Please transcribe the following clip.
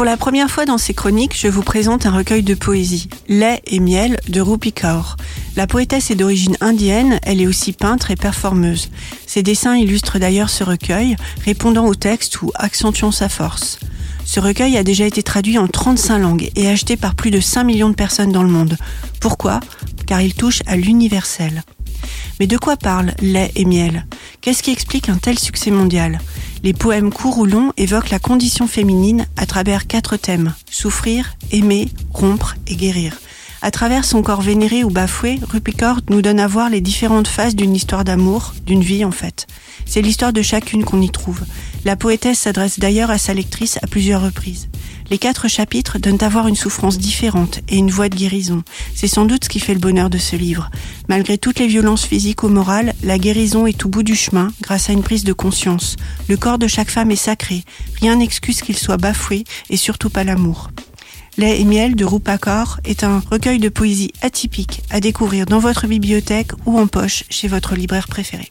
Pour la première fois dans ces chroniques, je vous présente un recueil de poésie, Lait et miel de Rupi Kaur. La poétesse est d'origine indienne, elle est aussi peintre et performeuse. Ses dessins illustrent d'ailleurs ce recueil, répondant au texte ou accentuant sa force. Ce recueil a déjà été traduit en 35 langues et acheté par plus de 5 millions de personnes dans le monde. Pourquoi? Car il touche à l'universel. Mais de quoi parlent lait et miel? Qu'est-ce qui explique un tel succès mondial? Les poèmes courts ou longs évoquent la condition féminine à travers quatre thèmes souffrir, aimer, rompre et guérir. À travers son corps vénéré ou bafoué, Rupicorde nous donne à voir les différentes phases d'une histoire d'amour, d'une vie en fait. C'est l'histoire de chacune qu'on y trouve. La poétesse s'adresse d'ailleurs à sa lectrice à plusieurs reprises. Les quatre chapitres donnent à voir une souffrance différente et une voie de guérison. C'est sans doute ce qui fait le bonheur de ce livre. Malgré toutes les violences physiques ou morales, la guérison est au bout du chemin grâce à une prise de conscience. Le corps de chaque femme est sacré. Rien n'excuse qu'il soit bafoué et surtout pas l'amour. Lait et miel de Rupakor est un recueil de poésie atypique à découvrir dans votre bibliothèque ou en poche chez votre libraire préféré.